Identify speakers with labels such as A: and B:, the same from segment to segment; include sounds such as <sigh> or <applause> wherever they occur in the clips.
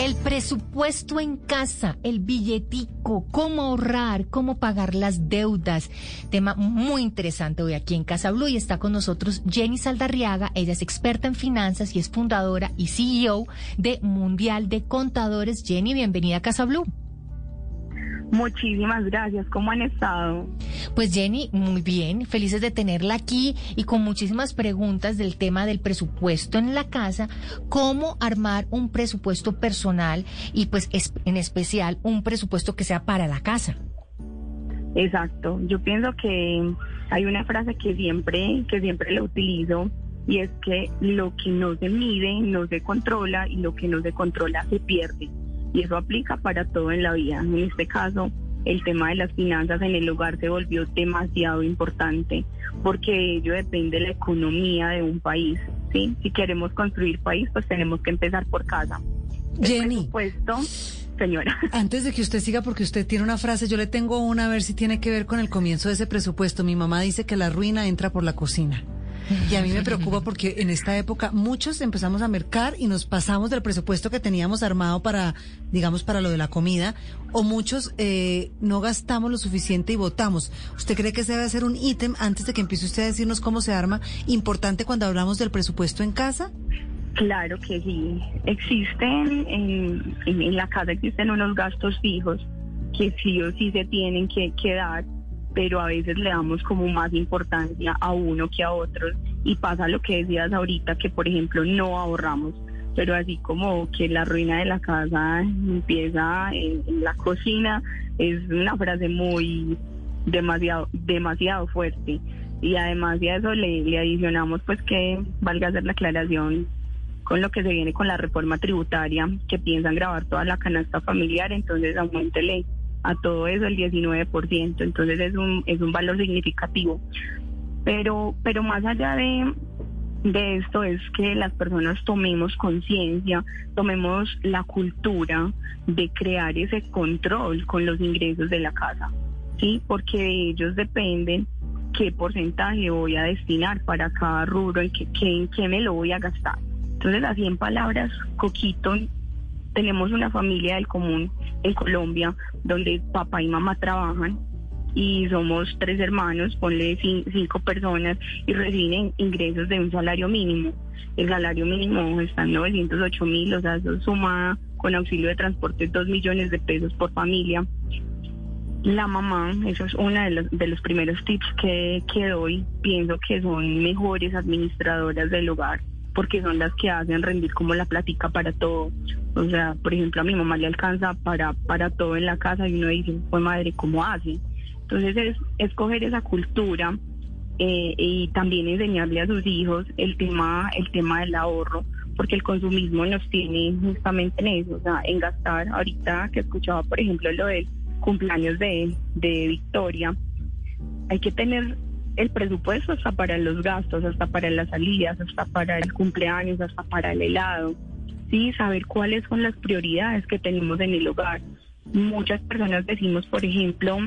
A: El presupuesto en casa, el billetico, cómo ahorrar, cómo pagar las deudas. Tema muy interesante hoy aquí en Casa Blue y está con nosotros Jenny Saldarriaga. Ella es experta en finanzas y es fundadora y CEO de Mundial de Contadores. Jenny, bienvenida a Casa Blue.
B: Muchísimas gracias. ¿Cómo han estado?
A: Pues Jenny, muy bien, felices de tenerla aquí y con muchísimas preguntas del tema del presupuesto en la casa, cómo armar un presupuesto personal y pues en especial un presupuesto que sea para la casa.
B: Exacto. Yo pienso que hay una frase que siempre que siempre le utilizo y es que lo que no se mide no se controla y lo que no se controla se pierde y eso aplica para todo en la vida. En este caso, el tema de las finanzas en el hogar se volvió demasiado importante porque ello depende de la economía de un país. ¿sí? Si queremos construir país, pues tenemos que empezar por casa.
C: Jenny.
B: Puesto, señora. <laughs>
C: Antes de que usted siga, porque usted tiene una frase, yo le tengo una a ver si tiene que ver con el comienzo de ese presupuesto. Mi mamá dice que la ruina entra por la cocina. Y a mí me preocupa porque en esta época muchos empezamos a mercar y nos pasamos del presupuesto que teníamos armado para, digamos, para lo de la comida, o muchos eh, no gastamos lo suficiente y votamos. ¿Usted cree que ese debe ser un ítem antes de que empiece usted a decirnos cómo se arma, importante cuando hablamos del presupuesto en casa?
B: Claro que sí. Existen, en, en, la casa existen unos gastos fijos que sí o sí se tienen que, que dar pero a veces le damos como más importancia a uno que a otros y pasa lo que decías ahorita, que por ejemplo no ahorramos, pero así como que la ruina de la casa empieza en, la cocina, es una frase muy demasiado, demasiado fuerte. Y además de eso le, le adicionamos pues que valga hacer la aclaración con lo que se viene con la reforma tributaria, que piensan grabar toda la canasta familiar, entonces aumentele a todo eso el 19%, entonces es un, es un valor significativo. Pero, pero más allá de, de esto es que las personas tomemos conciencia, tomemos la cultura de crear ese control con los ingresos de la casa, ¿sí? Porque de ellos dependen qué porcentaje voy a destinar para cada rubro, en qué, en qué me lo voy a gastar. Entonces, así en palabras, Coquito tenemos una familia del común en Colombia donde papá y mamá trabajan y somos tres hermanos, ponle cinco personas y reciben ingresos de un salario mínimo. El salario mínimo está en 908 mil, o sea, eso suma con auxilio de transporte dos millones de pesos por familia. La mamá, eso es uno de los, de los primeros tips que, que doy, pienso que son mejores administradoras del hogar porque son las que hacen rendir como la platica para todo. O sea, por ejemplo, a mi mamá le alcanza para, para todo en la casa y uno dice, pues madre, ¿cómo hace? Entonces es escoger esa cultura eh, y también enseñarle a sus hijos el tema, el tema del ahorro, porque el consumismo nos tiene justamente en eso, o sea, en gastar. Ahorita que escuchaba, por ejemplo, lo del cumpleaños de, de Victoria, hay que tener el presupuesto hasta para los gastos, hasta para las salidas, hasta para el cumpleaños, hasta para el helado. Sí, saber cuáles son las prioridades que tenemos en el hogar. Muchas personas decimos, por ejemplo,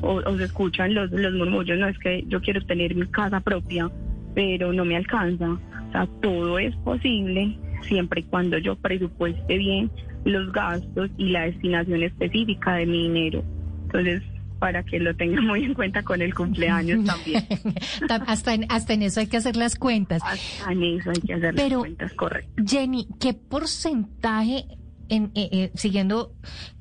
B: o, se escuchan los, los murmullos, no es que yo quiero tener mi casa propia, pero no me alcanza. O sea, todo es posible siempre y cuando yo presupueste bien los gastos y la destinación específica de mi dinero. Entonces, para que lo tenga muy en cuenta con el cumpleaños también. <laughs>
A: hasta, en, hasta en eso hay que hacer las cuentas.
B: Hasta en eso hay que hacer las cuentas, correcto.
A: Jenny, ¿qué porcentaje, en, eh, eh, siguiendo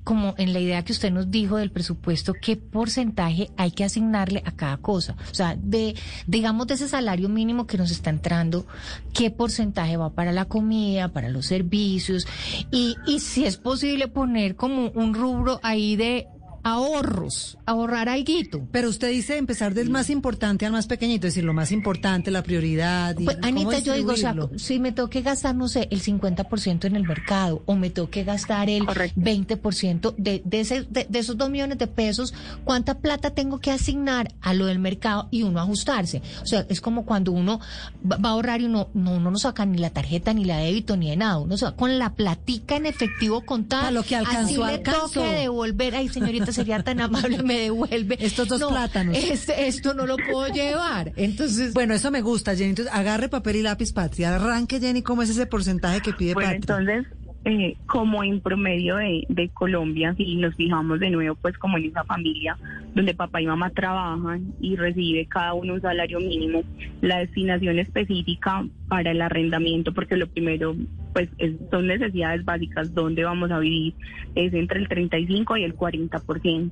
A: como en la idea que usted nos dijo del presupuesto, qué porcentaje hay que asignarle a cada cosa? O sea, de, digamos, de ese salario mínimo que nos está entrando, ¿qué porcentaje va para la comida, para los servicios? Y, y si es posible poner como un rubro ahí de ahorros, ahorrar algo.
C: Pero usted dice empezar del más importante al más pequeñito, es decir, lo más importante, la prioridad.
A: pues, Anita, yo digo, o sea, si me tengo que gastar, no sé, el 50% en el mercado o me tengo que gastar el 20% de, de, ese, de, esos dos millones de pesos, ¿cuánta plata tengo que asignar a lo del mercado y uno ajustarse? O sea, es como cuando uno va a ahorrar y uno no, uno no saca ni la tarjeta, ni la débito, ni de nada. Uno se va con la platica en efectivo contada.
C: A lo que alcanzó,
A: así
C: alcanzó.
A: le devolver. Ay, señorita, sería tan <laughs> amable, me devuelve.
C: Estos dos plátanos.
A: Este, esto no lo puedo llevar. Entonces.
C: Bueno, eso me gusta, Jenny. Entonces, agarre papel y lápiz, Patria. Arranque, Jenny, ¿cómo es ese porcentaje que pide
B: bueno,
C: Patria?
B: Entonces, eh, como en promedio de, de, Colombia, si nos fijamos de nuevo, pues como en esa familia donde papá y mamá trabajan y recibe cada uno un salario mínimo, la destinación específica para el arrendamiento, porque lo primero, pues son necesidades básicas, donde vamos a vivir, es entre el 35 y el 40%.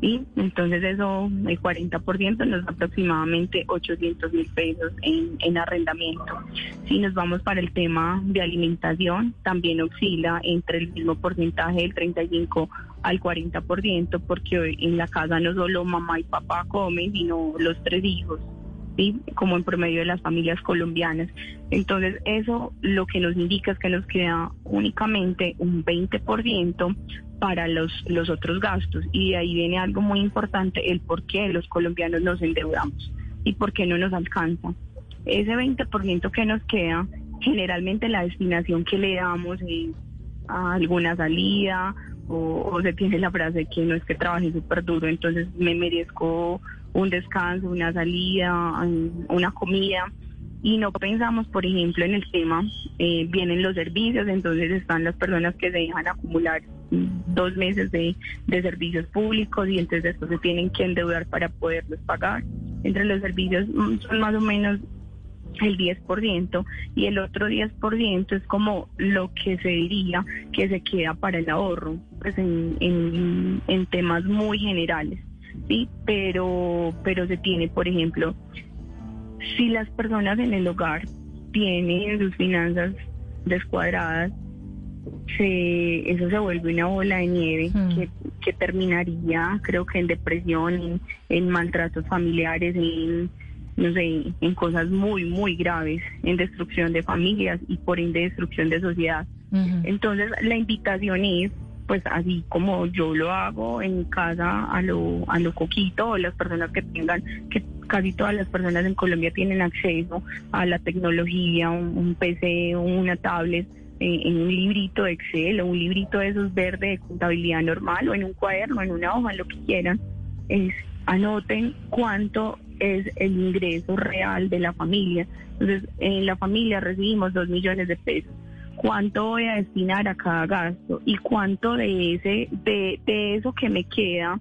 B: ¿Sí? Entonces eso, el 40% nos da aproximadamente 800 mil pesos en, en, arrendamiento. Si nos vamos para el tema de alimentación, también oscila entre el mismo porcentaje del 35 al 40%, porque en la casa no solo mamá y papá comen, sino los tres hijos. ¿Sí? como en promedio de las familias colombianas. Entonces, eso lo que nos indica es que nos queda únicamente un 20% para los, los otros gastos. Y de ahí viene algo muy importante, el por qué los colombianos nos endeudamos y por qué no nos alcanza. Ese 20% que nos queda, generalmente la destinación que le damos es a alguna salida o, se tiene la frase que no es que trabaje súper duro, entonces me merezco un descanso, una salida, una comida y no pensamos, por ejemplo, en el tema, eh, vienen los servicios, entonces están las personas que se dejan acumular dos meses de, servicios públicos y entonces después se tienen que endeudar para poderlos pagar. Entre los servicios mm, son más o menos el 10% y el otro 10% es como lo que se diría que se queda para el ahorro, pues en, en, en temas muy generales, ¿sí? Pero, pero se tiene, por ejemplo, si las personas en el hogar tienen sus finanzas descuadradas, se, eso se vuelve una bola de nieve hmm. que, que, terminaría, creo que en depresión, en, maltratos familiares, en, no sé, en cosas muy, muy graves, en destrucción de familias y por ende destrucción de sociedad. Entonces, la invitación es, pues así como yo lo hago en mi casa a lo, a lo coquito, las personas que tengan, que casi todas las personas en Colombia tienen acceso a la tecnología, un, PC o una tablet, eh, en un librito de Excel o un librito de esos verdes de contabilidad normal o en un cuaderno, en una hoja, en lo que quieran, es anoten cuánto es el ingreso real de la familia. Entonces, en la familia recibimos dos millones de pesos. ¿Cuánto voy a destinar a cada gasto? ¿Y cuánto de ese de, de eso que me queda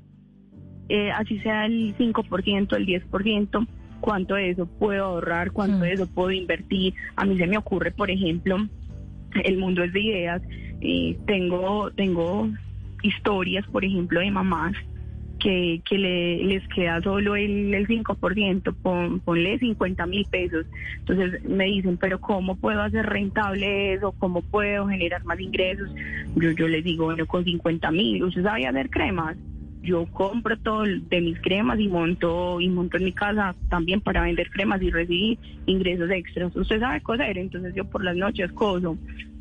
B: eh, así sea el 5%, el 10%, cuánto de eso puedo ahorrar, cuánto de mm. eso puedo invertir. A mí se me ocurre, por ejemplo, el mundo es de ideas. Eh, tengo, tengo historias, por ejemplo, de mamás que, que le, les queda solo el, el 5%, pon, ponle 50 mil pesos. Entonces me dicen, pero ¿cómo puedo hacer rentable eso? ¿Cómo puedo generar más ingresos? Yo, yo les digo, bueno, con 50 mil, ¿usted sabe hacer cremas? yo compro todo de mis cremas y monto y monto en mi casa también para vender cremas y recibir ingresos extras. Usted sabe coser, entonces yo por las noches coso.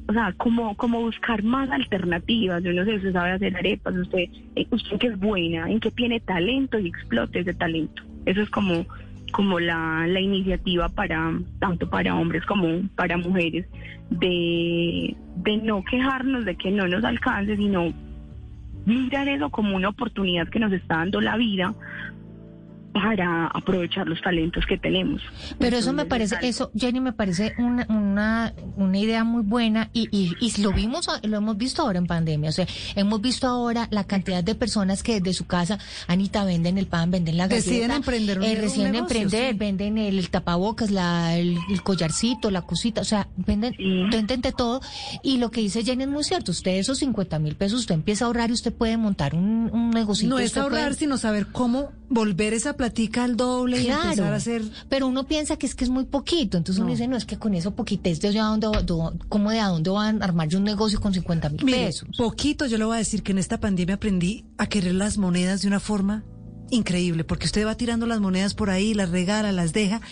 B: O sea, como, como buscar más alternativas. Yo no sé, usted sabe hacer arepas, usted, eh, usted que es buena, en que tiene talento y explote ese talento. Eso es como, como la, la iniciativa para, tanto para hombres como para mujeres, de, de no quejarnos de que no nos alcance, sino mirar eso como una oportunidad que nos está dando la vida para aprovechar los talentos que tenemos.
A: Pero eso me parece, eso, Jenny, me parece una, una, una idea muy buena y, y, lo vimos, lo hemos visto ahora en pandemia. O sea, hemos visto ahora la cantidad de personas que desde su casa, Anita, venden el pan, venden la galleta.
C: Deciden emprender un,
A: eh, Deciden emprender, venden el, tapabocas, la, el, collarcito, la cosita, o sea, venden, venden de todo. Y lo que dice Jenny es muy cierto. Usted esos 50 mil pesos, usted empieza a ahorrar y usted puede montar un, un negocio.
C: No es ahorrar, sino saber cómo volver esa platica al doble y empezar a hacer.
A: Pero uno piensa que es que es muy poquito, entonces uno dice, no, es que con eso poquitez, ¿de dónde, ¿cómo de a dónde van a armar yo un negocio con 50 mil pesos?
C: Poquito, yo le voy a decir que en esta pandemia aprendí a querer las monedas de una forma increíble, porque usted va tirando las monedas por ahí, las regala, las deja,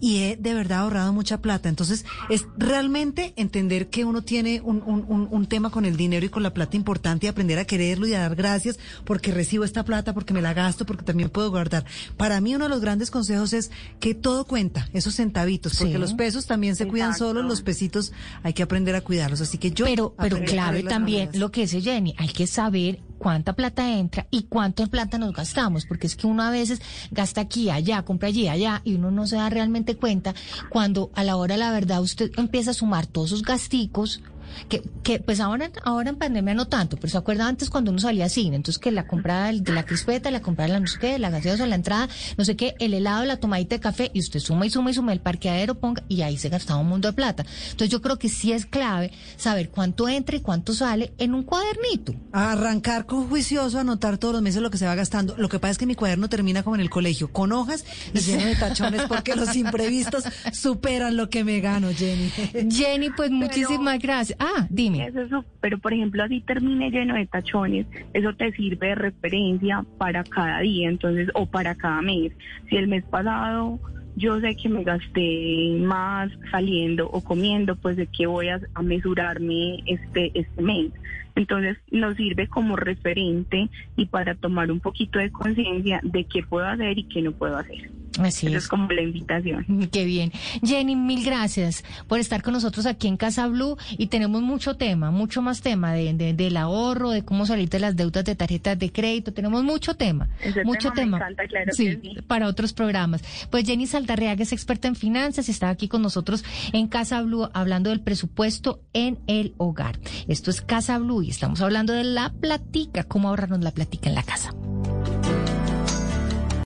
C: y he de verdad ahorrado mucha plata. Entonces, es realmente entender que uno tiene un, un, un, tema con el dinero y con la plata importante y aprender a quererlo y a dar gracias porque recibo esta plata, porque me la gasto, porque también puedo guardar. Para mí, uno de los grandes consejos es que todo cuenta, esos centavitos, porque los pesos también se cuidan solos, los pesitos hay que aprender a cuidarlos. Así que yo.
A: Pero, pero clave también lo que dice Jenny, hay que saber cuánta plata entra y cuánto plata nos gastamos, porque es que uno a veces gasta aquí, allá, compra allí, allá, y uno no se da realmente cuenta cuando a la hora la verdad usted empieza a sumar todos sus gasticos que, que pues ahora, ahora en pandemia no tanto, pero se acuerda antes cuando uno salía a cine, entonces que la comprada de la crispeta, la comprada de la no sé qué, la gaseosa, la entrada, no sé qué, el helado, la tomadita de café, y usted suma y suma y suma el parqueadero, ponga, y ahí se gastaba un mundo de plata. Entonces yo creo que sí es clave saber cuánto entra y cuánto sale en un cuadernito.
C: Arrancar con juicioso, anotar todos los meses lo que se va gastando. Lo que pasa es que mi cuaderno termina como en el colegio, con hojas y lleno de tachones, porque los imprevistos superan lo que me gano, Jenny. <laughs>
A: Jenny, pues muchísimas gracias. Ah, dime.
B: Eso, pero por ejemplo, así termine lleno de tachones, eso te sirve de referencia para cada día, entonces, o para cada mes. Si el mes pasado yo sé que me gasté más saliendo o comiendo, pues de qué voy a, a mesurarme este, este mes. Entonces nos sirve como referente y para tomar un poquito de conciencia de qué puedo hacer y qué no puedo hacer.
A: Así
B: Eso
A: es.
B: es como la invitación.
A: Qué bien. Jenny, mil gracias por estar con nosotros aquí en Casa Blue y tenemos mucho tema, mucho más tema de, de- del ahorro, de cómo salir de las deudas de tarjetas de crédito. Tenemos mucho tema,
B: Ese
A: mucho
B: tema
A: tema.
B: me encanta, claro
A: sí,
B: que sí.
A: para otros programas. Pues Jenny Saldarriaga es experta en finanzas y está aquí con nosotros en Casa Blue hablando del presupuesto en el hogar. Esto es Casa Blue y estamos hablando de la platica, cómo ahorrarnos la platica en la casa.